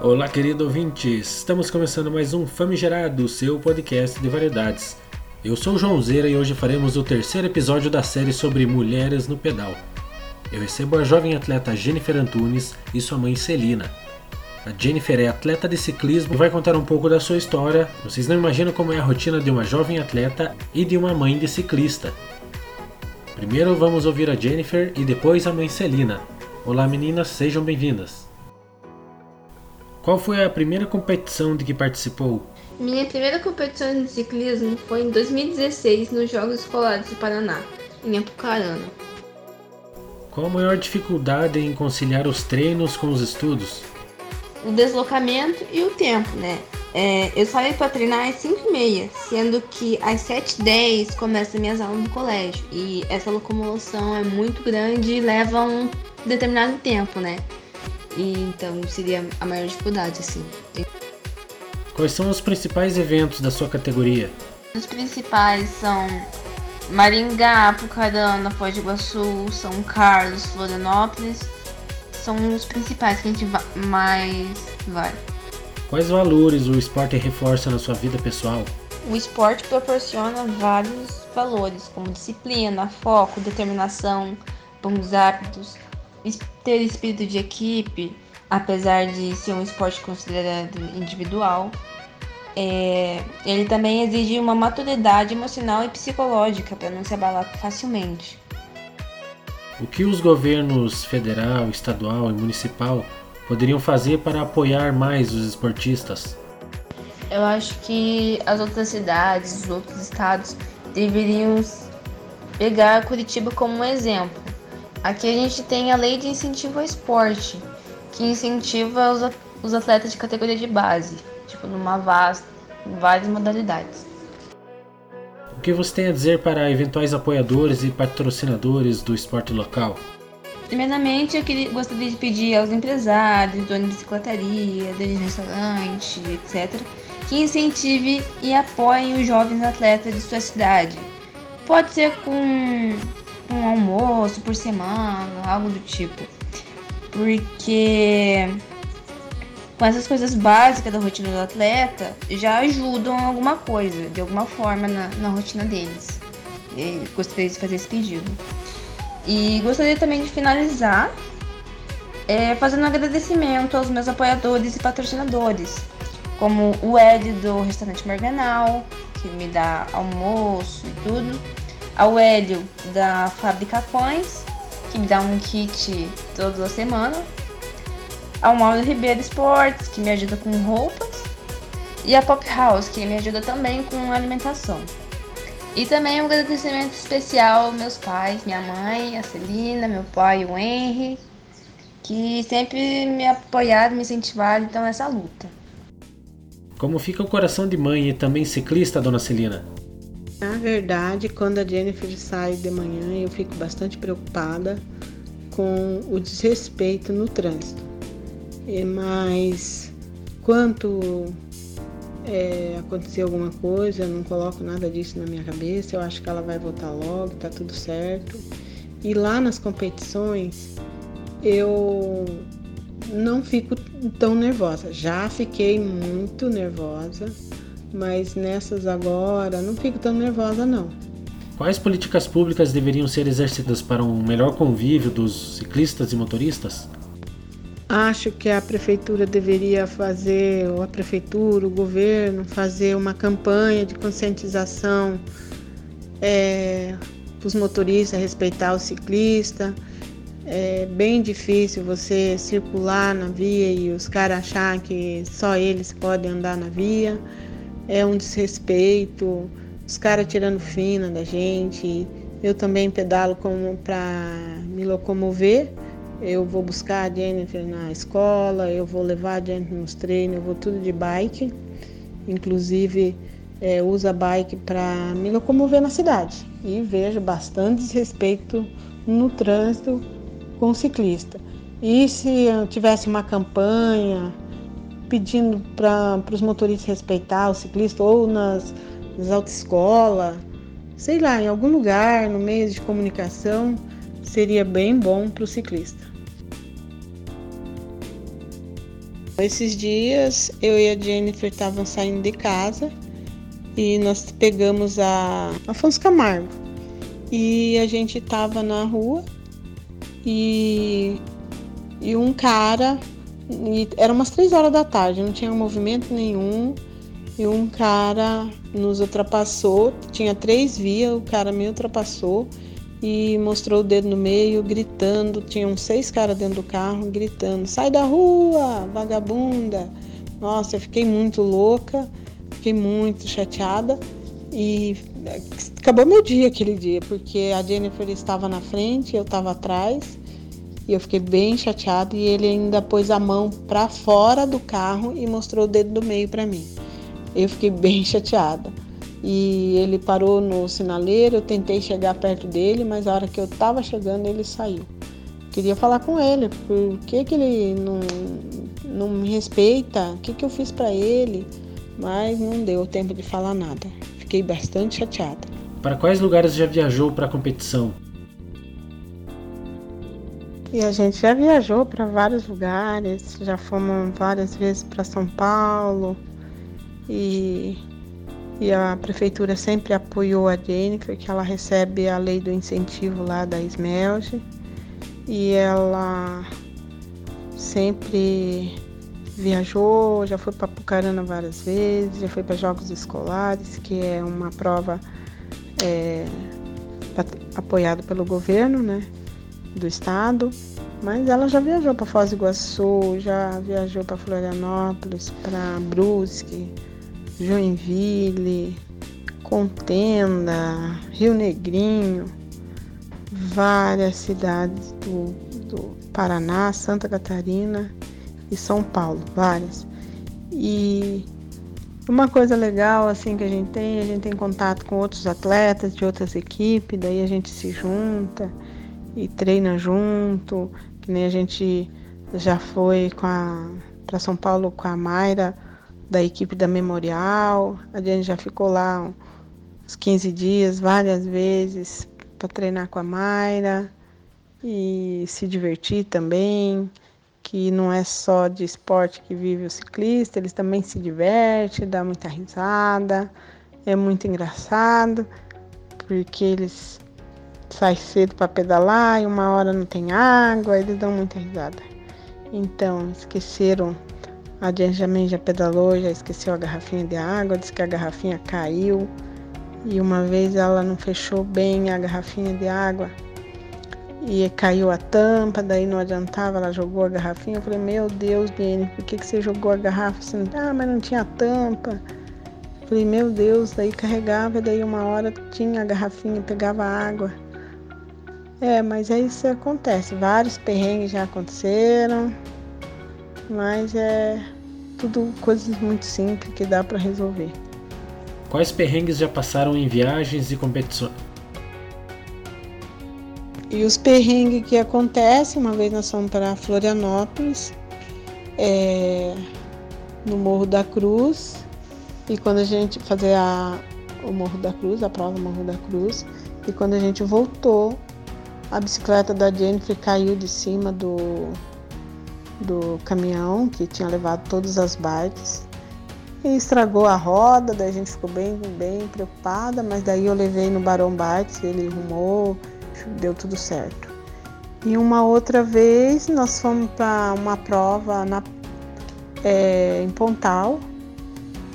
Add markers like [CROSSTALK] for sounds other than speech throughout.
Olá, querido ouvintes! Estamos começando mais um Famigerado, seu podcast de variedades. Eu sou o João Zeira e hoje faremos o terceiro episódio da série sobre mulheres no pedal. Eu recebo a jovem atleta Jennifer Antunes e sua mãe Celina. A Jennifer é atleta de ciclismo e vai contar um pouco da sua história. Vocês não imaginam como é a rotina de uma jovem atleta e de uma mãe de ciclista. Primeiro vamos ouvir a Jennifer e depois a mãe Celina. Olá meninas, sejam bem-vindas. Qual foi a primeira competição de que participou? Minha primeira competição de ciclismo foi em 2016 nos Jogos Escolares do Paraná, em Apucarana. Qual a maior dificuldade em conciliar os treinos com os estudos? O deslocamento e o tempo, né? É, eu saio para treinar às 5h30, sendo que às 7h10 começam minhas aulas no colégio. E essa locomoção é muito grande e leva um determinado tempo, né? E, então seria a maior dificuldade, assim. Quais são os principais eventos da sua categoria? Os principais são Maringá, Apucarana, Foz do Iguaçu, São Carlos, Florianópolis. São os principais que a gente mais vai. Quais valores o esporte reforça na sua vida pessoal? O esporte proporciona vários valores, como disciplina, foco, determinação, bons hábitos, ter espírito de equipe, apesar de ser um esporte considerado individual, é, ele também exige uma maturidade emocional e psicológica para não se abalar facilmente. O que os governos federal, estadual e municipal poderiam fazer para apoiar mais os esportistas? Eu acho que as outras cidades, os outros estados deveriam pegar Curitiba como um exemplo Aqui a gente tem a lei de incentivo ao esporte, que incentiva os atletas de categoria de base, tipo numa vasta, várias modalidades. O que você tem a dizer para eventuais apoiadores e patrocinadores do esporte local? Primeiramente, eu queria, gostaria de pedir aos empresários, donos de bicicletaria, donos de restaurante, etc., que incentive e apoiem os jovens atletas de sua cidade. Pode ser com um almoço por semana, algo do tipo. Porque com essas coisas básicas da rotina do atleta já ajudam alguma coisa, de alguma forma, na, na rotina deles. E gostaria de fazer esse pedido. E gostaria também de finalizar é, fazendo um agradecimento aos meus apoiadores e patrocinadores, como o Ed do Restaurante Marganal, que me dá almoço e tudo ao Hélio da Fábrica Pães, que me dá um kit toda a semana, ao Mauro Ribeiro Esportes, que me ajuda com roupas, e a Pop House, que me ajuda também com alimentação. E também um agradecimento especial aos meus pais, minha mãe, a Celina, meu pai, o Henry, que sempre me apoiaram, me incentivaram então nessa luta. Como fica o coração de mãe e também ciclista, dona Celina? Na verdade, quando a Jennifer sai de manhã, eu fico bastante preocupada com o desrespeito no trânsito. Mas quanto é, acontecer alguma coisa, eu não coloco nada disso na minha cabeça. Eu acho que ela vai voltar logo, tá tudo certo. E lá nas competições, eu não fico tão nervosa. Já fiquei muito nervosa mas nessas agora não fico tão nervosa não. Quais políticas públicas deveriam ser exercidas para um melhor convívio dos ciclistas e motoristas? Acho que a prefeitura deveria fazer, ou a prefeitura, o governo, fazer uma campanha de conscientização é, para os motoristas respeitar o ciclista. É bem difícil você circular na via e os caras achar que só eles podem andar na via é um desrespeito, os caras tirando fina da gente. Eu também pedalo como para me locomover. Eu vou buscar a Jennifer na escola, eu vou levar a Jennifer nos treinos, eu vou tudo de bike. Inclusive, é, uso a bike para me locomover na cidade. E vejo bastante desrespeito no trânsito com ciclista. E se eu tivesse uma campanha pedindo para os motoristas respeitar o ciclista ou nas, nas autoescolas, sei lá, em algum lugar, no meio de comunicação, seria bem bom para o ciclista. Esses dias eu e a Jennifer estavam saindo de casa e nós pegamos a Afonso Camargo. E a gente estava na rua e, e um cara, e era umas três horas da tarde, não tinha movimento nenhum. E um cara nos ultrapassou, tinha três vias, o cara me ultrapassou e mostrou o dedo no meio, gritando. Tinham seis caras dentro do carro gritando: sai da rua, vagabunda. Nossa, eu fiquei muito louca, fiquei muito chateada e acabou meu dia aquele dia, porque a Jennifer estava na frente, eu estava atrás e eu fiquei bem chateada e ele ainda pôs a mão para fora do carro e mostrou o dedo do meio para mim. Eu fiquei [LAUGHS] bem chateada e ele parou no sinaleiro. Eu tentei chegar perto dele, mas a hora que eu estava chegando, ele saiu. Queria falar com ele, por que, que ele não, não me respeita? O que, que eu fiz para ele? Mas não deu tempo de falar nada. Fiquei bastante chateada. Para quais lugares já viajou para a competição? E a gente já viajou para vários lugares, já fomos várias vezes para São Paulo. E e a prefeitura sempre apoiou a Jennifer, que ela recebe a lei do incentivo lá da Smelge e ela sempre viajou, já foi para Pucarana várias vezes, já foi para Jogos Escolares, que é uma prova é, apoiada pelo governo, né, do estado. Mas ela já viajou para Foz do Iguaçu, já viajou para Florianópolis, para Brusque, Joinville, Contenda, Rio Negrinho, várias cidades do, do Paraná, Santa Catarina e São Paulo, várias. E uma coisa legal assim que a gente tem, a gente tem contato com outros atletas de outras equipes, daí a gente se junta e treina junto, que nem a gente já foi para São Paulo com a Mayra da equipe da Memorial. A gente já ficou lá uns 15 dias, várias vezes, para treinar com a Mayra e se divertir também. Que não é só de esporte que vive o ciclista, eles também se divertem, dá muita risada. É muito engraçado, porque eles saem cedo para pedalar e uma hora não tem água, eles dão muita risada. Então, esqueceram a também já pedalou, já esqueceu a garrafinha de água, disse que a garrafinha caiu e uma vez ela não fechou bem a garrafinha de água e caiu a tampa, daí não adiantava, ela jogou a garrafinha. Eu falei, meu Deus, Biene, por que, que você jogou a garrafa? Assim, ah, mas não tinha tampa. Eu falei, meu Deus, daí carregava, daí uma hora tinha a garrafinha, pegava água. É, mas é isso que acontece. Vários perrengues já aconteceram. Mas é tudo coisas muito simples que dá para resolver. Quais perrengues já passaram em viagens e competições? E os perrengues que acontecem, uma vez nós fomos para Florianópolis, é, no Morro da Cruz, e quando a gente fazer a, o Morro da Cruz, a prova Morro da Cruz, e quando a gente voltou, a bicicleta da Jennifer caiu de cima do, do caminhão que tinha levado todas as bikes e estragou a roda, daí a gente ficou bem, bem preocupada, mas daí eu levei no Barão Bikes, ele arrumou, deu tudo certo. E uma outra vez nós fomos para uma prova na, é, em Pontal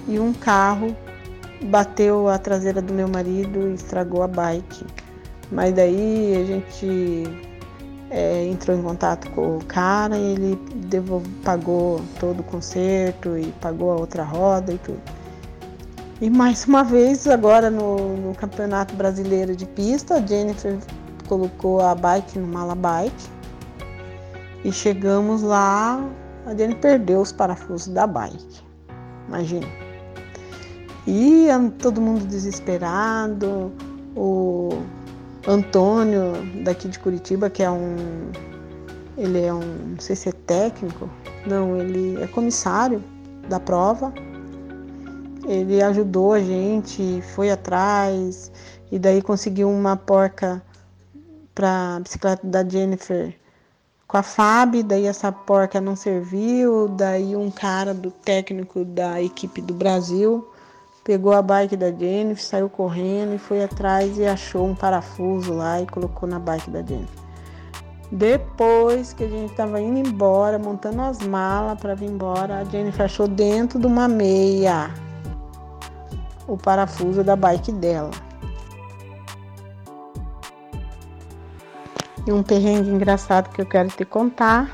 e um carro bateu a traseira do meu marido e estragou a bike. Mas daí a gente é, entrou em contato com o cara e ele devolve, pagou todo o conserto e pagou a outra roda e tudo. E mais uma vez, agora no, no Campeonato Brasileiro de Pista, a Jennifer colocou a bike no mala bike e chegamos lá, a Jennifer perdeu os parafusos da bike. Imagina. E todo mundo desesperado, o Antônio, daqui de Curitiba, que é um. Ele é um. Não sei se é técnico. Não, ele é comissário da prova. Ele ajudou a gente, foi atrás, e daí conseguiu uma porca para bicicleta da Jennifer com a FAB, daí essa porca não serviu, daí um cara do técnico da equipe do Brasil pegou a bike da Jennifer, saiu correndo e foi atrás e achou um parafuso lá e colocou na bike da Jennifer. Depois que a gente estava indo embora, montando as malas para vir embora, a Jennifer achou dentro de uma meia o parafuso da bike dela. E um perrengue engraçado que eu quero te contar.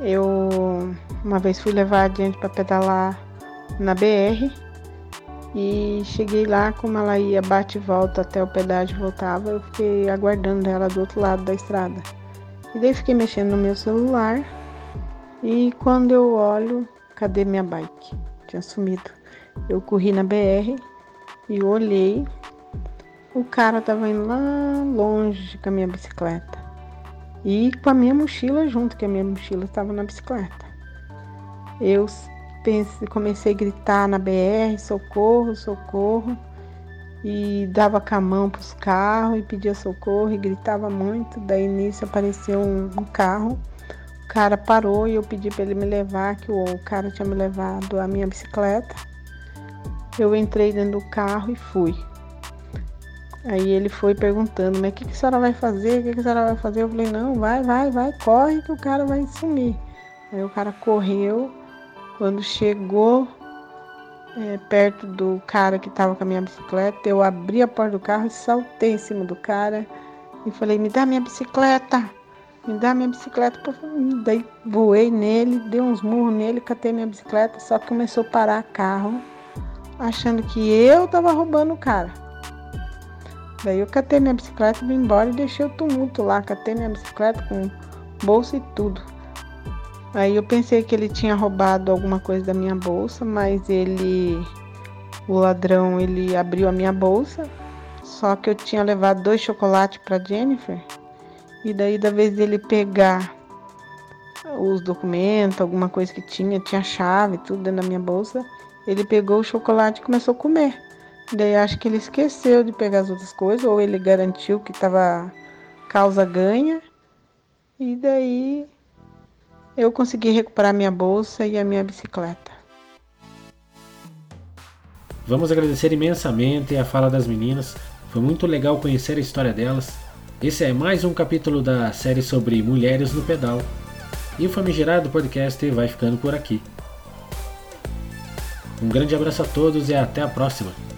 Eu uma vez fui levar a gente para pedalar na BR e cheguei lá, como ela ia bate e volta até o pedágio voltava, eu fiquei aguardando ela do outro lado da estrada. E daí fiquei mexendo no meu celular e quando eu olho, cadê minha bike? Tinha sumido. Eu corri na BR e olhei o cara tava indo lá longe com a minha bicicleta. E com a minha mochila junto, que a minha mochila estava na bicicleta. Eu comecei a gritar na BR, socorro, socorro. E dava com a mão para os carros e pedia socorro e gritava muito. Daí nisso apareceu um, um carro. O cara parou e eu pedi para ele me levar, que o, o cara tinha me levado a minha bicicleta. Eu entrei dentro do carro e fui. Aí ele foi perguntando, mas o que, que a senhora vai fazer? O que, que a senhora vai fazer? Eu falei, não, vai, vai, vai, corre que o cara vai sumir. Aí o cara correu, quando chegou é, perto do cara que estava com a minha bicicleta, eu abri a porta do carro e saltei em cima do cara e falei, me dá minha bicicleta, me dá minha bicicleta. Daí voei nele, dei uns murros nele, catei minha bicicleta, só que começou a parar carro, achando que eu tava roubando o cara. Daí eu catei minha bicicleta, vim embora e deixei o tumulto lá. Catei minha bicicleta com bolsa e tudo. Aí eu pensei que ele tinha roubado alguma coisa da minha bolsa, mas ele, o ladrão, ele abriu a minha bolsa. Só que eu tinha levado dois chocolates para Jennifer. E daí da vez dele pegar os documentos, alguma coisa que tinha, tinha chave, tudo dentro da minha bolsa, ele pegou o chocolate e começou a comer. Daí acho que ele esqueceu de pegar as outras coisas, ou ele garantiu que estava causa ganha. E daí eu consegui recuperar minha bolsa e a minha bicicleta. Vamos agradecer imensamente a fala das meninas. Foi muito legal conhecer a história delas. Esse é mais um capítulo da série sobre mulheres no pedal. E o Famigerado Podcast vai ficando por aqui. Um grande abraço a todos e até a próxima!